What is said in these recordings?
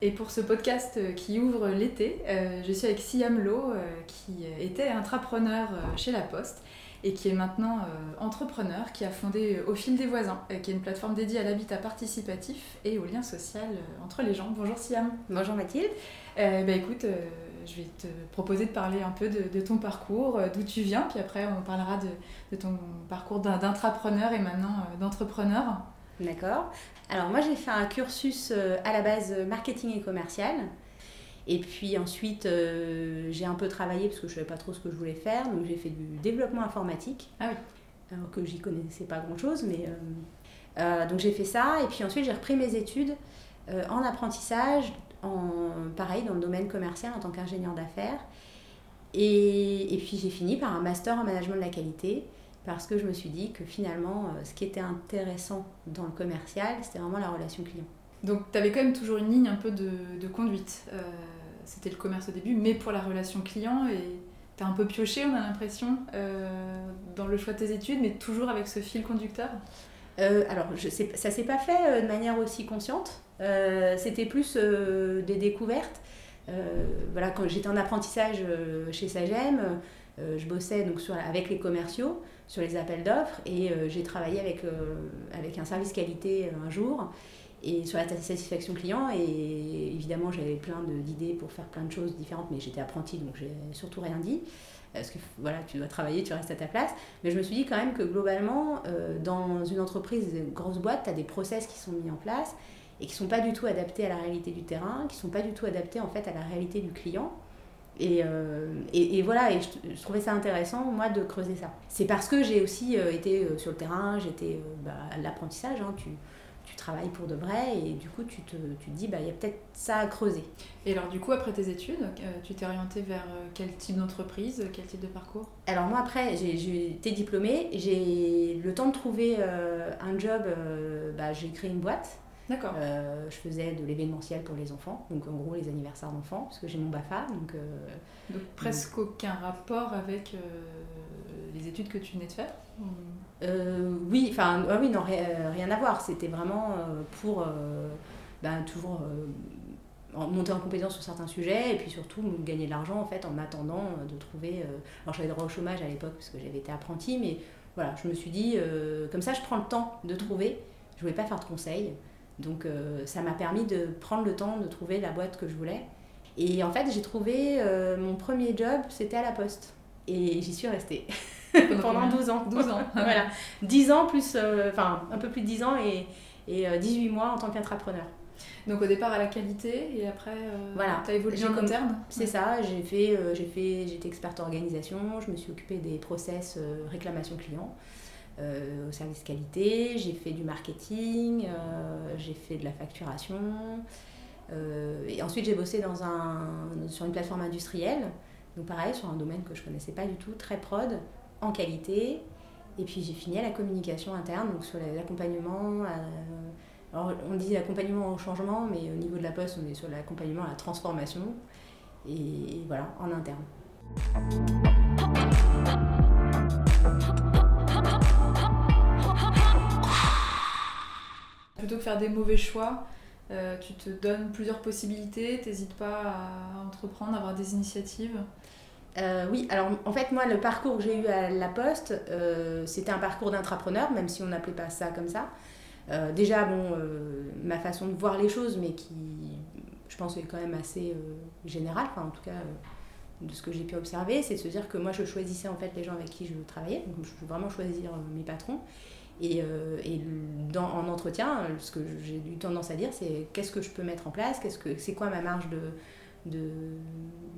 et pour ce podcast euh, qui ouvre l'été, euh, je suis avec Siam Lo, euh, qui était intrapreneur chez La Poste et qui est maintenant entrepreneur, qui a fondé Au fil des voisins, qui est une plateforme dédiée à l'habitat participatif et au lien social entre les gens. Bonjour Siam. Bonjour Mathilde. bah écoute, je vais te proposer de parler un peu de, ton parcours, d'où tu viens, puis après on parlera de, de ton parcours d'intrapreneur et maintenant d'entrepreneur. D'accord. Alors moi j'ai fait un cursus euh, à la base marketing et commercial. Et puis ensuite euh, j'ai un peu travaillé parce que je ne savais pas trop ce que je voulais faire. Donc j'ai fait du développement informatique. Ah oui. Alors que j'y connaissais pas grand chose. Mais, euh, donc j'ai fait ça. Et puis ensuite j'ai repris mes études en apprentissage, en, pareil dans le domaine commercial en tant qu'ingénieur d'affaires. Et, et, puis j'ai fini par un master en management de la qualité parce que je me suis dit que finalement, euh, ce qui était intéressant dans le commercial, c'était vraiment la relation client. Donc tu avais quand même toujours une ligne un peu de, conduite. Euh, c'était le commerce au début, mais pour la relation client, et tu as un peu pioché, on a l'impression, euh, dans le choix de tes études, mais toujours avec ce fil conducteur? Alors, je sais, ça s'est pas fait de manière aussi consciente. C'était plus des découvertes. voilà, quand j'étais en apprentissage chez Sagem, je bossais donc avec les commerciaux sur les appels d'offres et euh, j'ai travaillé avec, euh, avec un service qualité euh, un jour et sur la satisfaction client et évidemment j'avais plein d'idées pour faire plein de choses différentes mais j'étais apprentie donc j'ai surtout rien dit. Parce que voilà tu dois travailler tu restes à ta place. Mais je me suis dit quand même que globalement dans une entreprise grosse boîte tu as des process qui sont mis en place et qui sont pas du tout adaptés à la réalité du terrain qui sont pas du tout adaptés en fait à la réalité du client euh, et, et, voilà, et je, trouvais ça intéressant, moi, de creuser ça. C'est parce que j'ai aussi euh, été euh, sur le terrain, j'étais bah, à l'apprentissage, hein, tu, tu, travailles pour de vrai, et du coup, tu te, tu te dis, bah, il y a peut-être ça à creuser. Et alors, du coup, après tes études, tu t'es orientée vers quel type d'entreprise, quel type de parcours? Alors, moi, après, j'ai été diplômée, j'ai le temps de trouver un job, bah, j'ai créé une boîte D'accord. Euh, je faisais de l'événementiel pour les enfants, donc en gros les anniversaires d'enfants, parce que j'ai mon BAFA. Donc, euh, donc presque aucun rapport avec euh, les études que tu venais de faire Oui, enfin, ah oui, non, rien à voir. C'était vraiment pour ben, toujours monter en compétence sur certains sujets et puis surtout gagner de l'argent en fait en attendant de trouver. alors j'avais droit au chômage à l'époque parce que j'avais été apprentie, mais voilà, je me suis dit, comme ça je prends le temps de trouver. Je voulais pas faire de conseils. Donc euh, ça m'a permis de prendre le temps de trouver la boîte que je voulais. Et en fait, j'ai trouvé euh, mon premier job, c'était à la poste. Et j'y suis restée pendant 12 ans. 12 ans. voilà. 10 ans plus, euh, enfin un peu plus de 10 ans et, et 18 mois en tant qu'intrapreneur. Donc au départ à la qualité et après voilà. tu as évolué en interne C'est ça, j'ai fait, j'ai fait, j'étais experte organisation, je me suis occupée des process réclamation client. Euh, au service qualité, j'ai fait du marketing, euh, j'ai fait de la facturation. Euh, et ensuite, j'ai bossé dans un, sur une plateforme industrielle, donc pareil, sur un domaine que je ne connaissais pas du tout, très prod, en qualité. Et puis j'ai fini à la communication interne, donc sur l'accompagnement. alors on dit accompagnement au changement, mais au niveau de la poste, on est sur l'accompagnement à la transformation. et voilà, en interne. Plutôt que faire des mauvais choix, euh, tu te donnes plusieurs possibilités, t'hésites pas à entreprendre, à avoir des initiatives? Euh, oui, alors en fait, moi, le parcours que j'ai eu à La Poste, euh, c'était un parcours d'intrapreneur, même si on n'appelait pas ça comme ça. déjà, bon, ma façon de voir les choses, mais qui, je pense, est quand même assez générale, enfin, en tout cas, de ce que j'ai pu observer, c'est de se dire que moi, je choisissais en fait les gens avec qui je travaillais, donc je veux vraiment choisir mes patrons. Et, euh, et dans, en entretien, ce que j'ai eu tendance à dire, c'est qu'est-ce que je peux mettre en place, qu'est-ce que, c'est quoi ma marge de, de,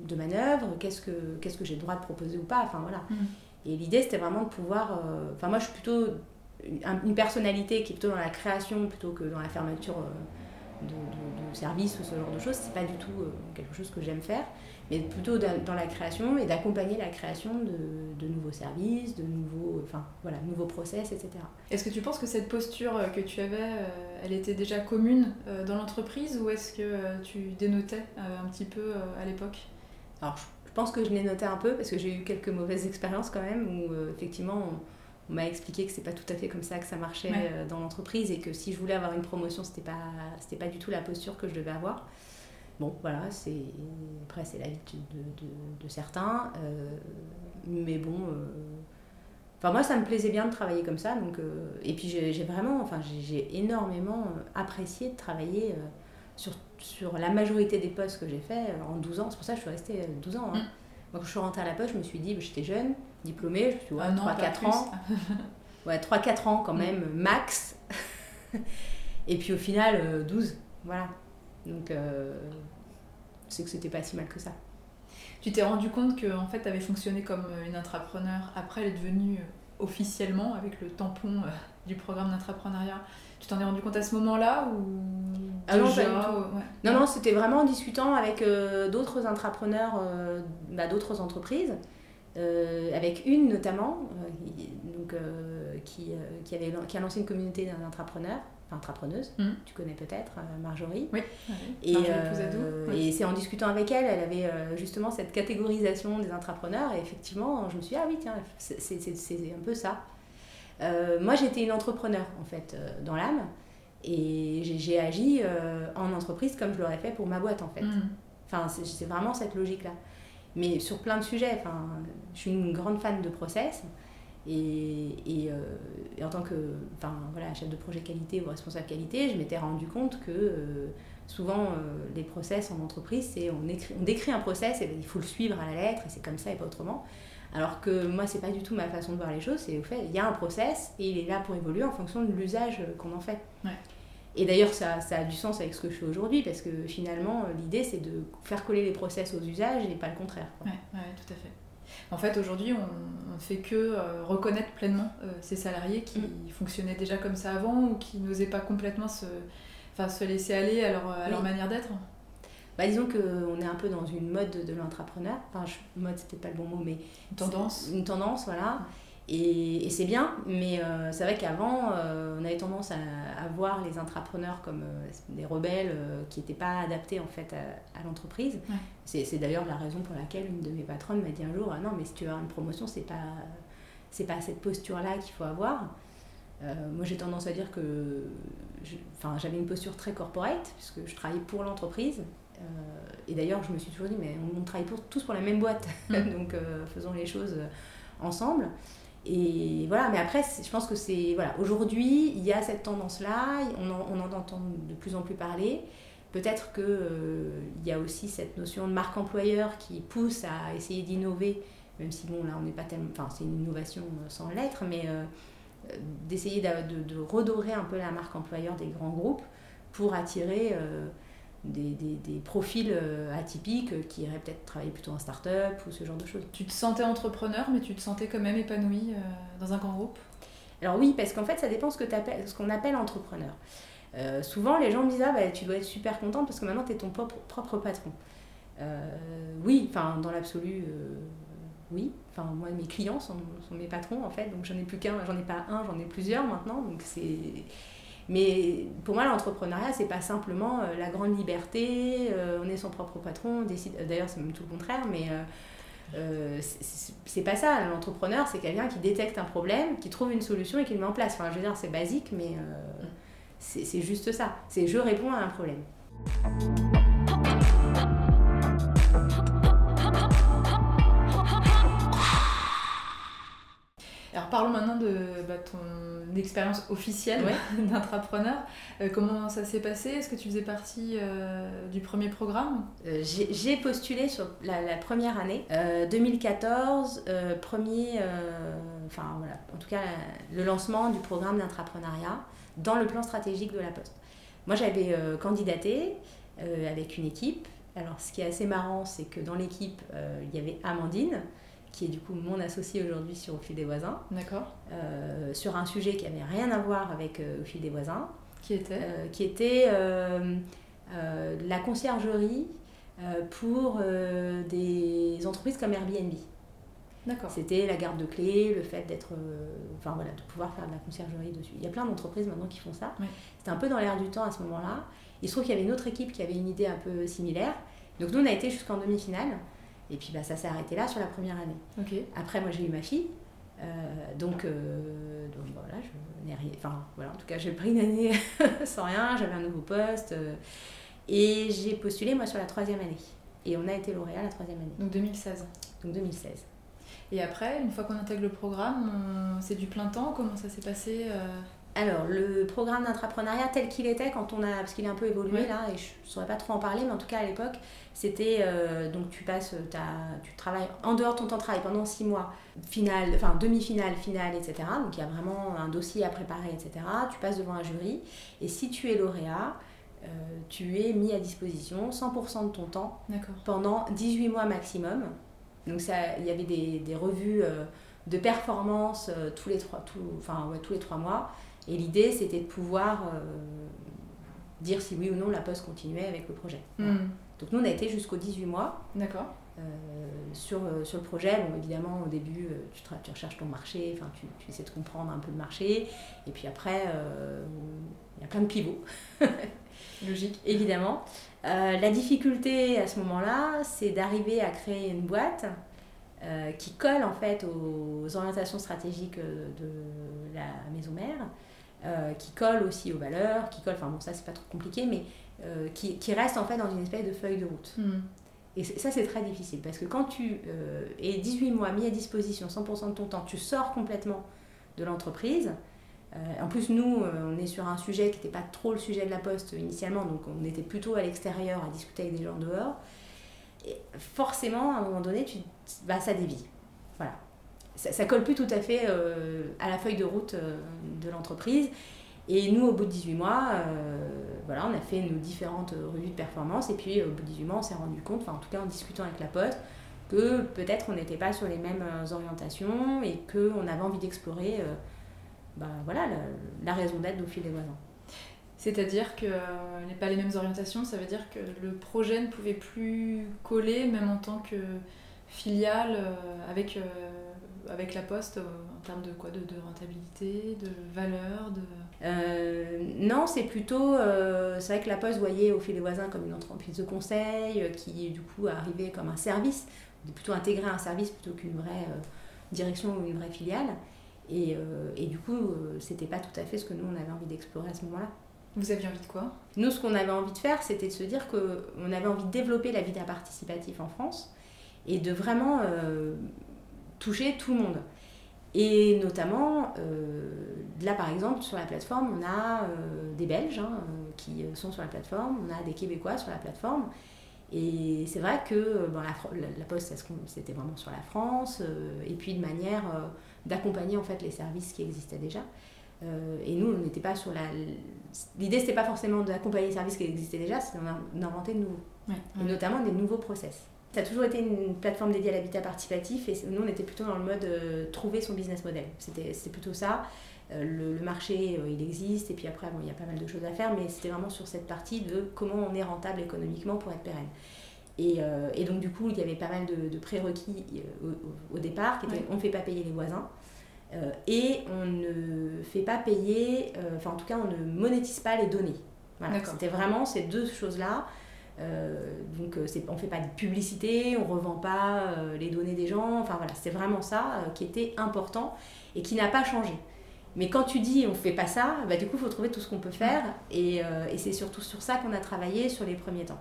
de manœuvre, qu'est-ce que, qu'est-ce que j'ai le droit de proposer ou pas. Enfin, voilà. Mm. Et l'idée, c'était vraiment de pouvoir. Euh, enfin, moi, je suis plutôt une, personnalité qui est plutôt dans la création plutôt que dans la fermeture euh, de, service ou ce genre de choses, c'est pas du tout quelque chose que j'aime faire mais plutôt dans la création et d'accompagner la création de, nouveaux services, de nouveaux, enfin, voilà, nouveaux process, etc. Est-ce que tu penses que cette posture que tu avais, elle était déjà commune dans l'entreprise ou est-ce que tu dénotais un petit peu à l'époque? Alors, je pense que je l'ai noté un peu parce que j'ai eu quelques mauvaises expériences quand même où effectivement on, m'a expliqué que c'est pas tout à fait comme ça que ça marchait dans l'entreprise et que si je voulais avoir une promotion, c'était pas, c'était pas du tout la posture que je devais avoir. Bon, voilà, c'est après c'est la vie de, certains, euh, mais bon. Euh, enfin, moi, ça me plaisait bien de travailler comme ça, donc euh, et puis j'ai vraiment, enfin, j'ai énormément apprécié de travailler sur, sur la majorité des postes que j'ai fait en 12 ans. C'est pour ça que je suis restée 12 ans. Hein. Mm. Quand je suis rentrée à la poste, je me suis dit, bah, j'étais jeune, diplômée, je me suis dit, ouais, 3-4 ans. ouais, 3-4 ans quand mm. même, max. et puis au final, 12. Voilà. Donc, euh, c'est que c'était pas si mal que ça. Tu t'es rendu compte que en fait, tu avais fonctionné comme une intrapreneur. Après, elle est devenue euh, officiellement, avec le tampon euh, du programme d'intrapreneuriat. Tu t'en es rendu compte à ce moment-là ou ah non, non, non, c'était vraiment en discutant avec d'autres intrapreneurs, bah, d'autres entreprises, avec une notamment, donc, qui, qui, avait, qui a lancé une communauté d'entrepreneurs intrapreneuse, mm. tu connais peut-être euh, Marjorie. Oui, et, euh, et c'est en discutant avec elle, elle avait euh, justement cette catégorisation des entrepreneurs, et effectivement, je me suis dit, ah oui, tiens, c'est un peu ça. moi, j'étais une entrepreneur, en fait, dans l'âme, et j'ai agi en entreprise comme je l'aurais fait pour ma boîte, en fait. Mm. Enfin, c'est vraiment cette logique-là. Mais sur plein de sujets, enfin, je suis une grande fan de process. Et, et, euh, et, en tant que enfin, voilà, chef de projet qualité ou responsable qualité, je m'étais rendu compte que euh, souvent euh, les process en entreprise, c'est on, écrit, on décrit un process et ben, il faut le suivre à la lettre et c'est comme ça et pas autrement. Alors que moi, c'est pas du tout ma façon de voir les choses, c'est au fait, il y a un process et il est là pour évoluer en fonction de l'usage qu'on en fait. Et d'ailleurs, ça, ça, a du sens avec ce que je fais aujourd'hui parce que finalement, l'idée c'est de faire coller les process aux usages et pas le contraire. Oui, ouais, tout à fait. En fait, aujourd'hui, on ne fait que euh, reconnaître pleinement euh, ces salariés qui mm. fonctionnaient déjà comme ça avant ou qui n'osaient pas complètement se, se laisser aller à leur, à leur manière d'être. Bah, disons qu'on est un peu dans une mode de l'entrepreneur. Enfin, mode, c'était pas le bon mot, mais. Une tendance. Une tendance, voilà. Et, c'est bien, mais euh, c'est vrai qu'avant, euh, on avait tendance à, voir les intrapreneurs comme euh, des rebelles qui n'étaient pas adaptés en fait à, l'entreprise. C'est d'ailleurs la raison pour laquelle une de mes patronnes m'a dit un jour ah non, mais si tu veux avoir une promotion, c'est pas c'est pas cette posture-là qu'il faut avoir. moi, j'ai tendance à dire que j'avais une posture très corporate, puisque je travaillais pour l'entreprise. et d'ailleurs, je me suis toujours dit, mais on, travaille pour, tous pour la même boîte, donc faisons les choses ensemble. Et voilà, mais après, je pense que c'est. Voilà, aujourd'hui, il y a cette tendance-là, on en, entend de plus en plus parler. Peut-être qu'il euh, y a aussi cette notion de marque employeur qui pousse à essayer d'innover, même si, bon, là, on n'est pas tellement. Enfin, c'est une innovation sans lettres, mais euh, d'essayer de, de, redorer un peu la marque employeur des grands groupes pour attirer. Euh, des, des, des, profils euh, atypiques euh, qui iraient peut-être travailler plutôt en start-up ou ce genre de choses. Tu te sentais entrepreneur, mais tu te sentais quand même épanoui euh, dans un grand groupe? Alors oui, parce qu'en fait, ça dépend ce qu'on appelle, ce qu'on appelle entrepreneur. souvent, les gens me disent Ah, bah, tu dois être super contente parce que maintenant, tu es ton propre, propre patron. oui, enfin, dans l'absolu, oui. Enfin, moi, mes clients sont, sont, mes patrons, en fait, donc j'en ai plus qu'un, j'en ai pas un, j'en ai plusieurs maintenant, donc c'est mais pour moi, l'entrepreneuriat, c'est pas simplement euh, la grande liberté, euh, on est son propre patron, on décide. Euh, d'ailleurs, c'est même tout le contraire, mais c'est pas ça. L'entrepreneur, c'est quelqu'un qui détecte un problème, qui trouve une solution et qui le met en place. Enfin, je veux dire, c'est basique, mais c'est juste ça. C'est je réponds à un problème. Parlons maintenant de bah, ton expérience officielle d'intrapreneur. Euh, comment ça s'est passé? Est-ce que tu faisais partie euh, du premier programme? Euh, J'ai postulé sur la, première année, 2014, premier, enfin voilà, en tout cas le lancement du programme d'intrapreneuriat dans le plan stratégique de la Poste. Moi j'avais candidaté avec une équipe. Alors ce qui est assez marrant, c'est que dans l'équipe, il y avait Amandine, qui est du coup mon associé aujourd'hui sur Au fil des voisins. D'accord. Euh, sur un sujet qui n'avait rien à voir avec euh, Au fil des voisins. Qui était? Euh, Qui était la conciergerie pour des entreprises comme Airbnb. D'accord. C'était la garde de clés, le fait d'être, enfin voilà, de pouvoir faire de la conciergerie dessus. Il y a plein d'entreprises maintenant qui font ça. C'était un peu dans l'air du temps à ce moment-là. Il se trouve qu'il y avait une autre équipe qui avait une idée un peu similaire. Donc nous, on a été jusqu'en demi-finale. Et puis bah, ça s'est arrêté là sur la première année. Après, moi, j'ai eu ma fille. Euh, donc, euh, donc voilà, je n'ai rien. Enfin, voilà, en tout cas, j'ai pris une année sans rien. J'avais un nouveau poste. Euh, et j'ai postulé, moi, sur la troisième année. Et on a été lauréat la troisième année. Donc 2016. Donc 2016. Et après, une fois qu'on intègre le programme, c'est du plein temps? Comment ça s'est passé alors, le programme d'entrepreneuriat tel qu'il était quand on a, parce qu'il a un peu évolué là, et je ne saurais pas trop en parler, mais en tout cas à l'époque, c'était euh, donc tu passes, tu travailles en dehors de ton temps de travail pendant six mois, finale, enfin demi-finale, finale, etc. Donc il y a vraiment un dossier à préparer, etc. Tu passes devant un jury, et si tu es lauréat, euh, tu es mis à disposition 100% de ton temps pendant 18 mois maximum. Donc ça, il y avait des, des revues euh, de performance tous les trois, tout, enfin, ouais, tous les trois mois. Et l'idée, c'était de pouvoir euh, dire si oui ou non la poste continuait avec le projet. Hmm. Donc nous, on a été jusqu'aux 18 mois. D'accord. Euh, sur, euh, sur le projet, bon, évidemment, au début, tu, tu recherches ton marché, tu, tu, essaies de comprendre un peu le marché. Et puis après, il y a plein de pivots. Logique. Évidemment. la difficulté à ce moment-là, c'est d'arriver à créer une boîte qui colle en fait aux orientations stratégiques de la maison mère, euh, qui colle aussi aux valeurs, qui colle, enfin bon, ça c'est pas trop compliqué, mais euh, qui, qui, reste en fait dans une espèce de feuille de route. Hmm. Et ça, c'est très difficile parce que quand tu euh, es 18 mois mis à disposition 100% de ton temps, tu sors complètement de l'entreprise. en plus, nous, on est sur un sujet qui n'était pas trop le sujet de la poste initialement, donc on était plutôt à l'extérieur à discuter avec des gens dehors. Et forcément, à un moment donné, tu, bah, ça dévie. Voilà ça, ça, colle plus tout à fait euh, à la feuille de route euh, de l'entreprise. Et nous, au bout de 18 mois, euh, voilà, on a fait nos différentes revues de performance. Et puis, au bout de 18 mois, on s'est rendu compte, enfin, en tout cas en discutant avec la Poste, que peut-être on n'était pas sur les mêmes orientations et qu'on avait envie d'explorer bah, voilà, la, raison d'être au fil des voisins. C'est-à-dire que n'est pas les mêmes orientations, ça veut dire que le projet ne pouvait plus coller, même en tant que filiale, avec avec la Poste euh, en termes de quoi de, de rentabilité, de valeur de... Euh, non, c'est plutôt. Euh, c'est vrai que la Poste voyait au fil des voisins comme une entreprise de conseil qui, du coup, arrivait comme un service, plutôt intégrer un service plutôt qu'une vraie direction ou une vraie filiale. Et, et du coup, c'était pas tout à fait ce que nous, on avait envie d'explorer à ce moment-là. Vous aviez envie de quoi? Nous, ce qu'on avait envie de faire, c'était de se dire qu'on avait envie de développer la vie participatif en France et de vraiment toucher tout le monde. Et notamment, euh, là par exemple, sur la plateforme, on a euh, des Belges hein, euh, qui sont sur la plateforme, on a des Québécois sur la plateforme. Et c'est vrai que bon, la, la, Poste, c'était vraiment sur la France, et puis de manière d'accompagner en fait les services qui existaient déjà. et nous, on n'était pas sur la. L'idée, c'était pas forcément d'accompagner les services qui existaient déjà, c'était d'inventer de nouveaux. Et notamment des nouveaux process. Ça a toujours été une plateforme dédiée à l'habitat participatif et nous, on était plutôt dans le mode euh, trouver son business model. C'était plutôt ça. Euh, le, marché, euh, il existe et puis après, bon, il y a pas mal de choses à faire, mais c'était vraiment sur cette partie de comment on est rentable économiquement pour être pérenne. Et, et donc, du coup, il y avait pas mal de, prérequis au, départ qui étaient on ne fait pas payer les voisins. et on ne fait pas payer, enfin en tout cas on ne monétise pas les données. Voilà, C'était vraiment ces deux choses-là. Euh, donc euh, on ne fait pas de publicité, on ne revend pas euh, les données des gens, enfin voilà, c'est vraiment ça qui était important et qui n'a pas changé. Mais quand tu dis on ne fait pas ça, bah, du coup il faut trouver tout ce qu'on peut faire et, et c'est surtout sur ça qu'on a travaillé sur les premiers temps.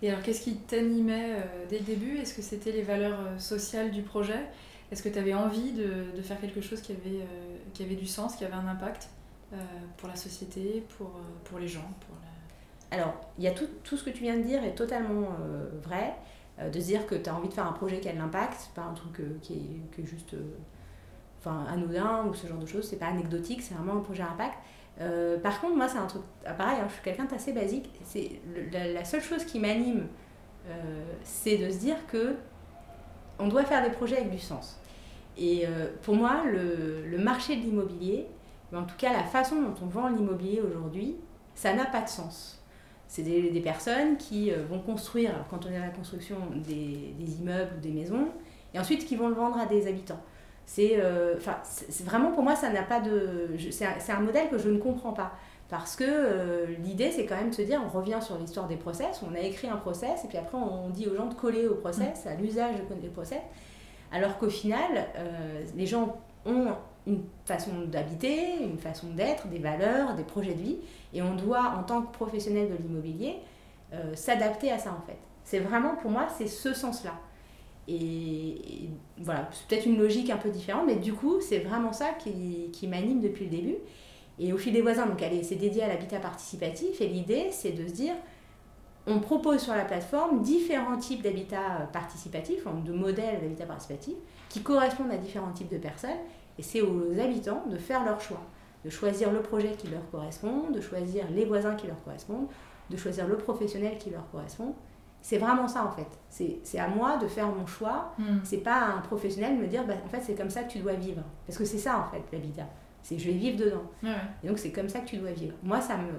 Et alors qu'est-ce qui t'animait dès le début? Est-ce que c'était les valeurs sociales du projet? Est-ce que tu avais envie de, de, faire quelque chose qui avait, euh, qui avait du sens, qui avait un impact euh, pour la société, pour, euh, pour les gens pour Alors, il y a tout, tout, ce que tu viens de dire est totalement vrai. de se dire que tu as envie de faire un projet qui a de l'impact, pas un truc qui, est, qui, juste enfin, anodin ou ce genre de choses, c'est pas anecdotique, c'est vraiment un projet à impact. par contre, moi, c'est un truc, ah, pareil, hein, je suis quelqu'un d'assez basique. C'est la, seule chose qui m'anime, c'est de se dire que on doit faire des projets avec du sens. Et pour moi, le, marché de l'immobilier, en tout cas la façon dont on vend l'immobilier aujourd'hui, ça n'a pas de sens. C'est des, personnes qui vont construire, quand on est à la construction, des, immeubles ou des maisons, et ensuite qui vont le vendre à des habitants. C'est vraiment pour moi, ça n'a pas de. C'est un, modèle que je ne comprends pas. Parce que euh, l'idée, c'est quand même de se dire, on revient sur l'histoire des process, on a écrit un process, et puis après, on dit aux gens de coller au process, à l'usage des process. Alors qu'au final, euh, les gens ont une façon d'habiter, une façon d'être, des valeurs, des projets de vie, et on doit, en tant que professionnel de l'immobilier, euh, s'adapter à ça en fait. C'est vraiment, pour moi, c'est ce sens-là. Et, voilà, c'est peut-être une logique un peu différente, mais du coup, c'est vraiment ça qui, qui m'anime depuis le début. Et au fil des voisins, donc c'est dédié à l'habitat participatif. Et l'idée, c'est de se dire, on propose sur la plateforme différents types d'habitat participatif, de modèles d'habitat participatif, qui correspondent à différents types de personnes. Et c'est aux habitants de faire leur choix, de choisir le projet qui leur correspond, de choisir les voisins qui leur correspondent, de choisir le professionnel qui leur correspond. C'est vraiment ça en fait. C'est à moi de faire mon choix. Hmm. C'est pas à un professionnel de me dire, bah, en fait, c'est comme ça que tu dois vivre. Parce que c'est ça en fait l'habitat. C'est je vais vivre dedans. Et donc c'est comme ça que tu dois vivre. Moi, ça me,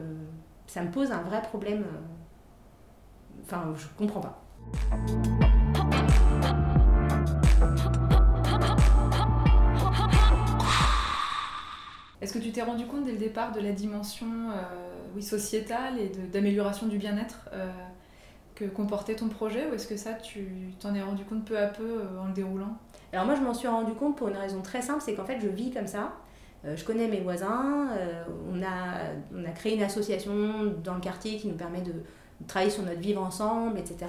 ça me pose un vrai problème. Euh, enfin, je comprends pas. Est-ce que tu t'es rendu compte dès le départ de la dimension euh, oui, sociétale et d'amélioration du bien-être euh, que comportait ton projet ou est-ce que ça tu t'en es rendu compte peu à peu en le déroulant? Alors moi je m'en suis rendu compte pour une raison très simple, c'est qu'en fait je vis comme ça je connais mes voisins, euh, on, a, on a créé une association dans le quartier qui nous permet de travailler sur notre vivre ensemble, etc.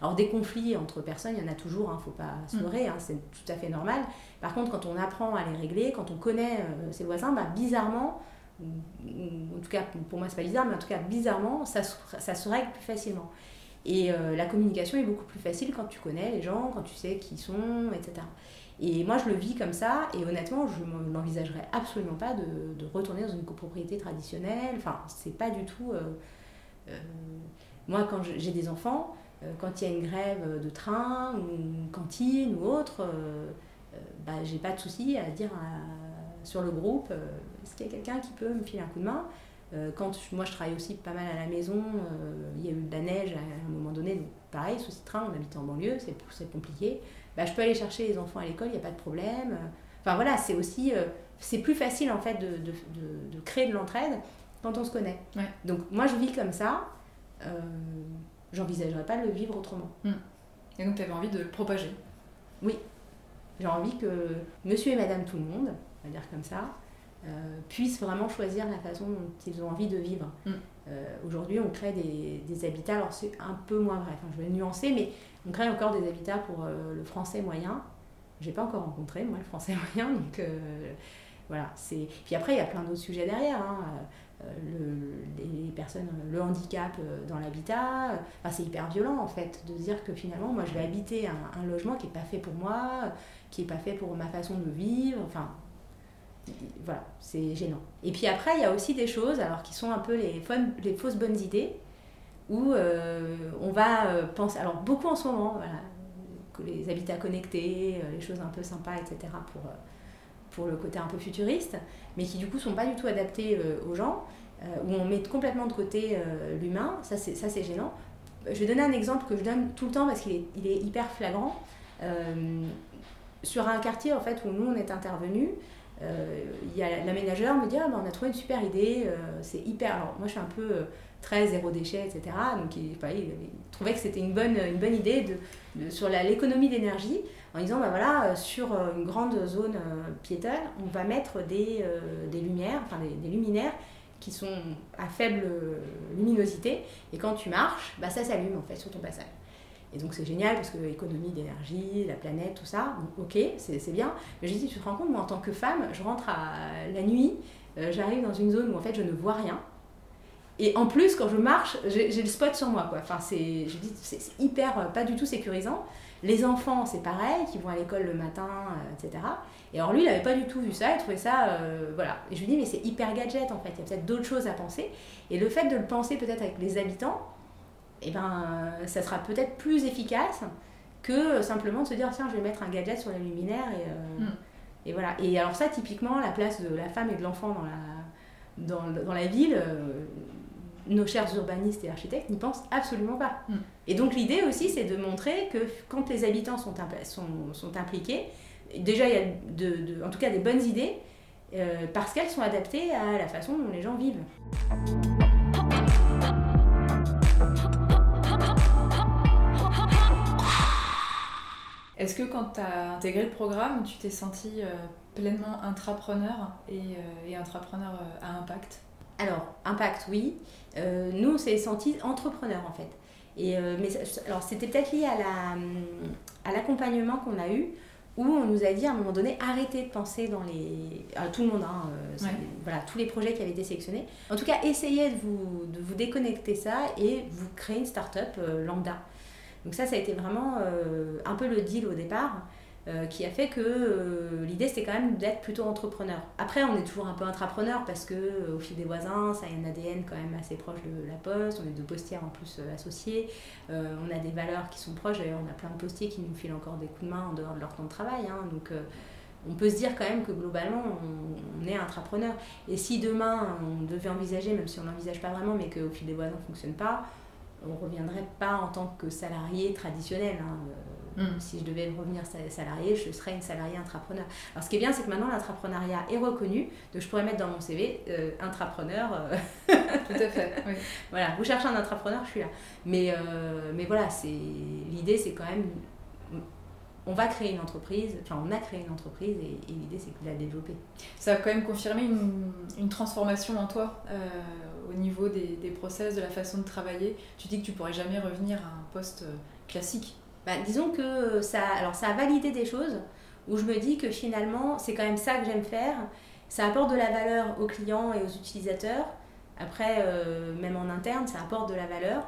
Alors des conflits entre personnes, il y en a toujours, il hein, ne faut pas se mm. leurrer, hein, c'est tout à fait normal. Par contre, quand on apprend à les régler, quand on connaît euh, ses voisins, bah, bizarrement, en tout cas pour moi c'est pas bizarre, mais en tout cas bizarrement, ça, ça se règle plus facilement. Et la communication est beaucoup plus facile quand tu connais les gens, quand tu sais qui ils sont, etc. Et moi, je le vis comme ça, et honnêtement, je n'envisagerais absolument pas de, retourner dans une copropriété traditionnelle. Enfin, c'est pas du tout. Euh, euh, moi, quand j'ai des enfants, euh, quand il y a une grève de train, ou une cantine ou autre, bah, j'ai pas de souci à dire sur le groupe est-ce qu'il y a quelqu'un qui peut me filer un coup de main? Quand moi je travaille aussi pas mal à la maison, il y a eu de la neige à un moment donné, donc pareil, souci de train, on habite en banlieue, c'est compliqué. Bah, je peux aller chercher les enfants à l'école, il n'y a pas de problème. Enfin voilà, c'est aussi, euh, c'est plus facile en fait de, de, de, créer de l'entraide quand on se connaît. Donc moi je vis comme ça, euh, j'envisagerais pas de le vivre autrement. Hmm. Et donc tu avais envie de le propager? Oui, j'ai envie que monsieur et madame tout le monde, on va dire comme ça, euh, puissent vraiment choisir la façon dont ils ont envie de vivre. Hmm. Euh, aujourd'hui, on crée des, des habitats, alors c'est un peu moins vrai, enfin, je vais nuancer, mais on crée encore des habitats pour euh, le français moyen. J'ai pas encore rencontré, moi, le français moyen, donc euh, voilà. Puis après, il y a plein d'autres sujets derrière. Hein. Le, les personnes, le handicap dans l'habitat, enfin, c'est hyper violent en fait de dire que finalement moi je vais habiter un, logement qui n'est pas fait pour moi, qui n'est pas fait pour ma façon de vivre, enfin voilà, c'est gênant. Et puis après, il y a aussi des choses alors qui sont un peu les fausses bonnes idées où euh, on va euh, penser, alors beaucoup en ce moment, voilà, les habitats connectés, euh, les choses un peu sympas, etc. pour, pour le côté un peu futuriste, mais qui du coup sont pas du tout adaptés aux gens, où on met complètement de côté l'humain, ça c'est, gênant. Je vais donner un exemple que je donne tout le temps parce qu'il est, il est hyper flagrant. sur un quartier en fait où nous on est intervenu, a l'aménageur me dit ah, ben, on a trouvé une super idée, c'est hyper. Alors moi je suis un peu très zéro déchet, etc. Donc il, trouvait que c'était une bonne, une bonne idée de, sur l'économie d'énergie en disant bah voilà, euh, sur euh, une grande zone euh, piétonne, on va mettre des, des lumières, enfin des, luminaires qui sont à faible luminosité et quand tu marches, bah, ça s'allume en fait sur ton passage. Et donc c'est génial parce que économie d'énergie, la planète, tout ça, ok, c'est bien. Mais je dis, tu te rends compte, moi en tant que femme, je rentre à la nuit, j'arrive dans une zone où en fait je ne vois rien, et en plus, quand je marche, j'ai le spot sur moi. Quoi. Enfin, c'est hyper, euh, pas du tout sécurisant. Les enfants, c'est pareil, qui vont à l'école le matin, euh, etc. Et alors lui, il n'avait pas du tout vu ça, il trouvait ça, euh, voilà. Et je lui dis, mais c'est hyper gadget en fait, il y a peut-être d'autres choses à penser. Et le fait de le penser peut-être avec les habitants, eh ben, ça sera peut-être plus efficace que simplement de se dire, tiens, je vais mettre un gadget sur la luminaire et... Mm. Et voilà. Et alors ça, typiquement, la place de la femme et de l'enfant dans la, dans, dans la ville, nos chers urbanistes et architectes n'y pensent absolument pas. Mm. Et donc l'idée aussi, c'est de montrer que quand les habitants sont, impl- sont, sont impliqués, déjà il y a de, de- en tout cas des bonnes idées, euh, parce qu'elles sont adaptées à la façon dont les gens vivent. Est-ce que quand tu as intégré le programme, tu t'es senti euh, pleinement intrapreneur et, euh, et intrapreneur à impact? Alors, impact, oui. Euh, nous, on s'est sentis entrepreneurs en fait. Et, euh, mais alors, c'était peut-être lié à la, hum, à l'accompagnement qu'on a eu, où on nous a dit à un moment donné, arrêtez de penser dans les. à tout le monde, hein, euh, Ouais. voilà, tous les projets qui avaient été sélectionnés. En tout cas, essayez de vous, de vous déconnecter ça et vous créez une start-up lambda. Donc, ça, ça a été vraiment un peu le deal au départ. Euh, qui a fait que euh, l'idée c'était quand même d'être plutôt entrepreneur. Après on est toujours un peu intrapreneur parce que euh, au fil des voisins, ça a un ADN quand même assez proche de la poste, on est deux postières en plus associées, on a des valeurs qui sont proches, d'ailleurs on a plein de postiers qui nous filent encore des coups de main en dehors de leur temps de travail, hein. donc on peut se dire quand même que globalement on, on est intrapreneur. Et si demain on devait envisager, même si on n'envisage pas vraiment, mais qu'au fil des voisins ne fonctionne pas, on ne reviendrait pas en tant que salarié traditionnel. hein. Euh, Mm. si je devais revenir sa- salarié, je serais une salariée intrapreneur. Alors ce qui est bien, c'est que maintenant l'entrepreneuriat est reconnu, donc je pourrais mettre dans mon CV euh, intrapreneur. euh, Tout à fait, oui. voilà, vous cherchez un entrepreneur, je suis là. Mais, euh, mais voilà, c'est l'idée, c'est quand même, on va créer une entreprise, enfin on a créé une entreprise et, et l'idée c'est de la développer. Ça a quand même confirmé une, une transformation en toi euh, au niveau des, des process, de la façon de travailler. Tu dis que tu pourrais jamais revenir à un poste classique. Bah, disons que ça, alors ça a validé des choses où je me dis que finalement c'est quand même ça que j'aime faire. Ça apporte de la valeur aux clients et aux utilisateurs. Après, euh, même en interne, ça apporte de la valeur,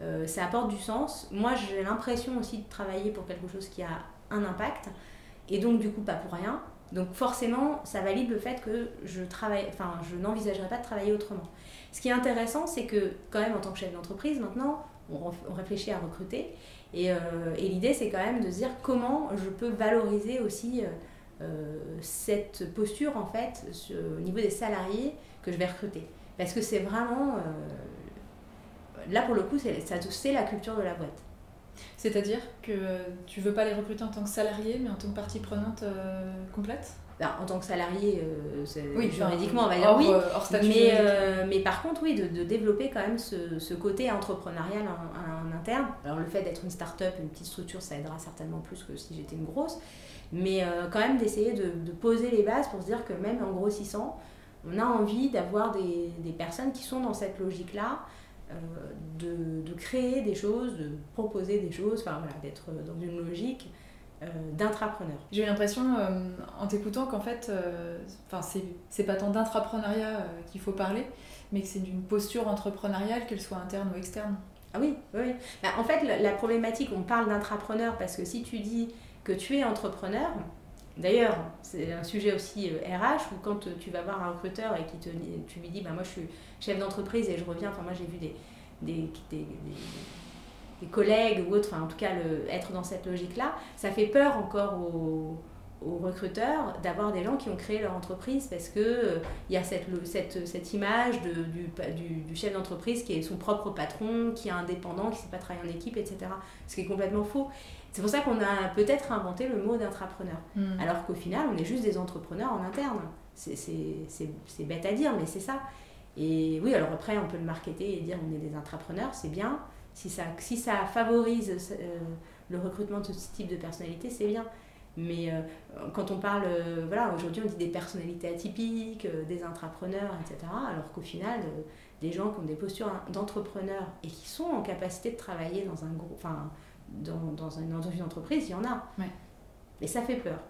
euh, ça apporte du sens. Moi, j'ai l'impression aussi de travailler pour quelque chose qui a un impact et donc du coup pas pour rien. Donc forcément, ça valide le fait que je travaille, enfin, je pas de travailler autrement. Ce qui est intéressant, c'est que quand même en tant que chef d'entreprise, maintenant, on réfléchit à recruter. Et, euh, et l'idée, c'est quand même de se dire comment je peux valoriser aussi euh, euh, cette posture, en fait, au niveau des salariés que je vais recruter. Parce que c'est vraiment... là, pour le coup, c'est la culture de la boîte. C'est-à-dire que tu veux pas les recruter en tant que salarié, mais en tant que partie prenante complète? Ben, en tant que salarié, euh, Oui, juridiquement, on va dire hors, oui. euh, hors Mais, euh, mais par contre, oui, de, de développer quand même ce, ce côté entrepreneurial en, en interne. Alors, le fait d'être une start-up, une petite structure, ça aidera certainement plus que si j'étais une grosse. Mais euh, quand même d'essayer de, de poser les bases pour se dire que même en grossissant, on a envie d'avoir des, des personnes qui sont dans cette logique-là, de, de créer des choses, de proposer des choses, enfin voilà, d'être dans une logique euh, d'intrapreneur. J'ai eu l'impression, euh, en t'écoutant, qu'en fait, euh, enfin, c'est c'est pas tant d'intrapreneuriat euh, qu'il faut parler, mais que c'est d'une posture entrepreneuriale, qu'elle soit interne ou externe. Ah oui, oui. Bah, en fait, la, la problématique, on parle d'intrapreneur parce que si tu dis que tu es entrepreneur, d'ailleurs, c'est un sujet aussi euh, RH où quand euh, tu vas voir un recruteur et qui te, tu lui dis, bah, moi je suis chef d'entreprise et je reviens, enfin moi j'ai vu des, des, des, des- des collègues ou autres, enfin en tout cas le, être dans cette logique-là, ça fait peur encore aux, aux recruteurs d'avoir des gens qui ont créé leur entreprise parce que euh, il y a cette, cette, cette image de, du, du, du chef d'entreprise qui est son propre patron, qui est indépendant, qui ne sait pas travailler en équipe, etc. Ce qui est complètement faux. C'est pour ça qu'on a peut-être inventé le mot d'intrapreneur. Hmm. Alors qu'au final, on est juste des entrepreneurs en interne. C'est- C'est c'est- c'est bête à dire, mais c'est ça. Et oui, alors après, on peut le marketer et dire on est des intrapreneurs, c'est bien. Si ça, si ça favorise euh, le recrutement de ce type de personnalité, c'est bien. Mais euh, quand on parle, euh, voilà, aujourd'hui on dit des personnalités atypiques, des intrapreneurs, etc. Alors qu'au final, des gens qui ont des postures d'entrepreneurs et qui sont en capacité de travailler dans un groupe, enfin, dans, dans, une, dans une entreprise, il y en a. Ouais. Et ça fait peur.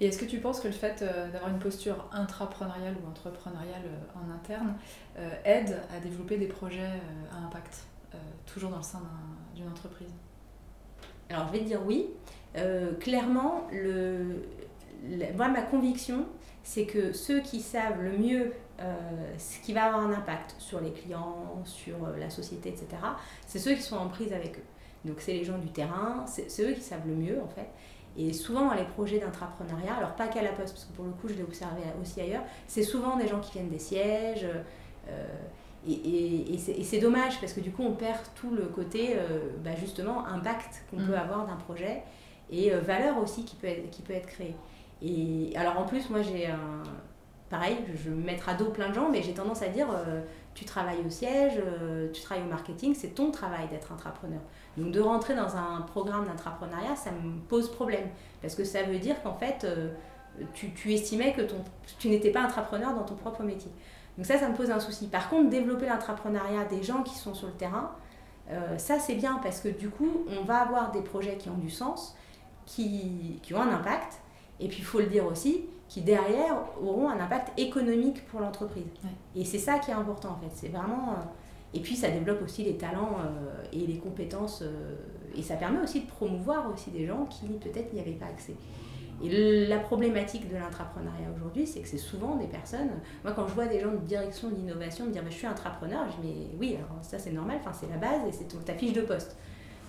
Et est-ce que tu penses que le fait euh, d'avoir une posture intrapreneuriale ou entrepreneuriale euh, en interne euh, aide à développer des projets à impact, toujours dans le sein d'un- d'une entreprise? Alors je vais te dire oui. Clairement, le, moi ma conviction, c'est que ceux qui savent le mieux ce qui va avoir un impact sur les clients, sur la société, etc., c'est ceux qui sont en prise avec eux. Donc c'est les gens du terrain, c'est eux qui savent le mieux en fait. Et souvent dans les projets d'intrapreneuriat, alors pas qu'à la poste, parce que pour le coup je l'ai observé aussi ailleurs, c'est souvent des gens qui viennent des sièges. Euh, et, et, c'est dommage parce que du coup on perd tout le côté euh, bah, justement impact qu'on peut mm. avoir d'un projet et euh, valeur aussi qui peut être, qui peut être créée. Et alors en plus moi j'ai un... Pareil, je vais mettre à dos plein de gens, mais j'ai tendance à dire tu travailles au siège, tu travailles au marketing, c'est ton travail d'être intrapreneur. Donc de rentrer dans un programme d'intrapreneuriat, ça me pose problème. Parce que ça veut dire qu'en fait, euh, tu, estimais que tu n'étais pas intrapreneur dans ton propre métier. Donc ça, ça me pose un souci. Par contre, développer l'intrapreneuriat des gens qui sont sur le terrain, euh, ça c'est bien parce que du coup, on va avoir des projets qui ont du sens, qui, qui ont un impact, et puis il faut le dire aussi, qui derrière auront un impact économique pour l'entreprise. Et c'est ça qui est important en fait. C'est vraiment... Euh, et puis ça développe aussi les talents euh, et les compétences. Euh, et ça permet aussi de promouvoir aussi des gens qui peut-être n'y avaient pas accès. Et la problématique de l'intrapreneuriat aujourd'hui, c'est que c'est souvent des personnes. Moi, quand je vois des gens de direction d'innovation me dire Je suis intrapreneur, je dis Mais oui, alors ça c'est normal, enfin, c'est la base et c'est ta fiche de poste.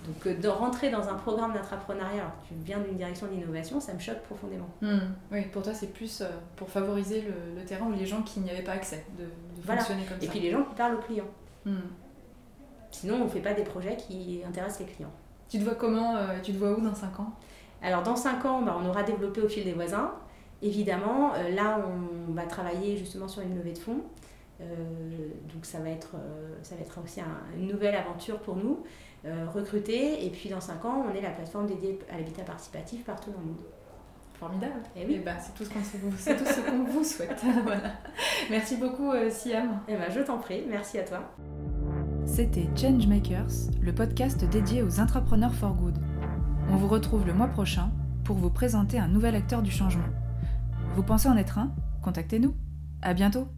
Donc, euh, de rentrer dans un programme d'intrapreneuriat alors que tu viens d'une direction d'innovation, ça me choque profondément. Hmm. oui, pour toi, c'est plus pour favoriser le, terrain ou les gens qui n'y avaient pas accès, de, fonctionner comme ça. Et puis les gens qui parlent aux clients. Hmm. Sinon, on ne fait pas des projets qui intéressent les clients. Tu te vois comment euh, Tu te vois où dans 5 ans? Alors, dans 5 ans, bah, on aura développé au fil des voisins. Évidemment, euh, là, on va travailler justement sur une levée de fonds. Euh, donc, ça va être, ça va être aussi une nouvelle aventure pour nous. Recruter. Et puis, dans 5 ans, on est la plateforme dédiée à l'habitat participatif partout dans le monde. Formidable. Et eh oui. Eh ben, c'est tout ce qu'on vous souhaite. voilà. Merci beaucoup, Siam. Et eh ben, je t'en prie. Merci à toi. C'était Changemakers, le podcast dédié aux entrepreneurs for good. On vous retrouve le mois prochain pour vous présenter un nouvel acteur du changement. Vous pensez en être un? Contactez-nous. À bientôt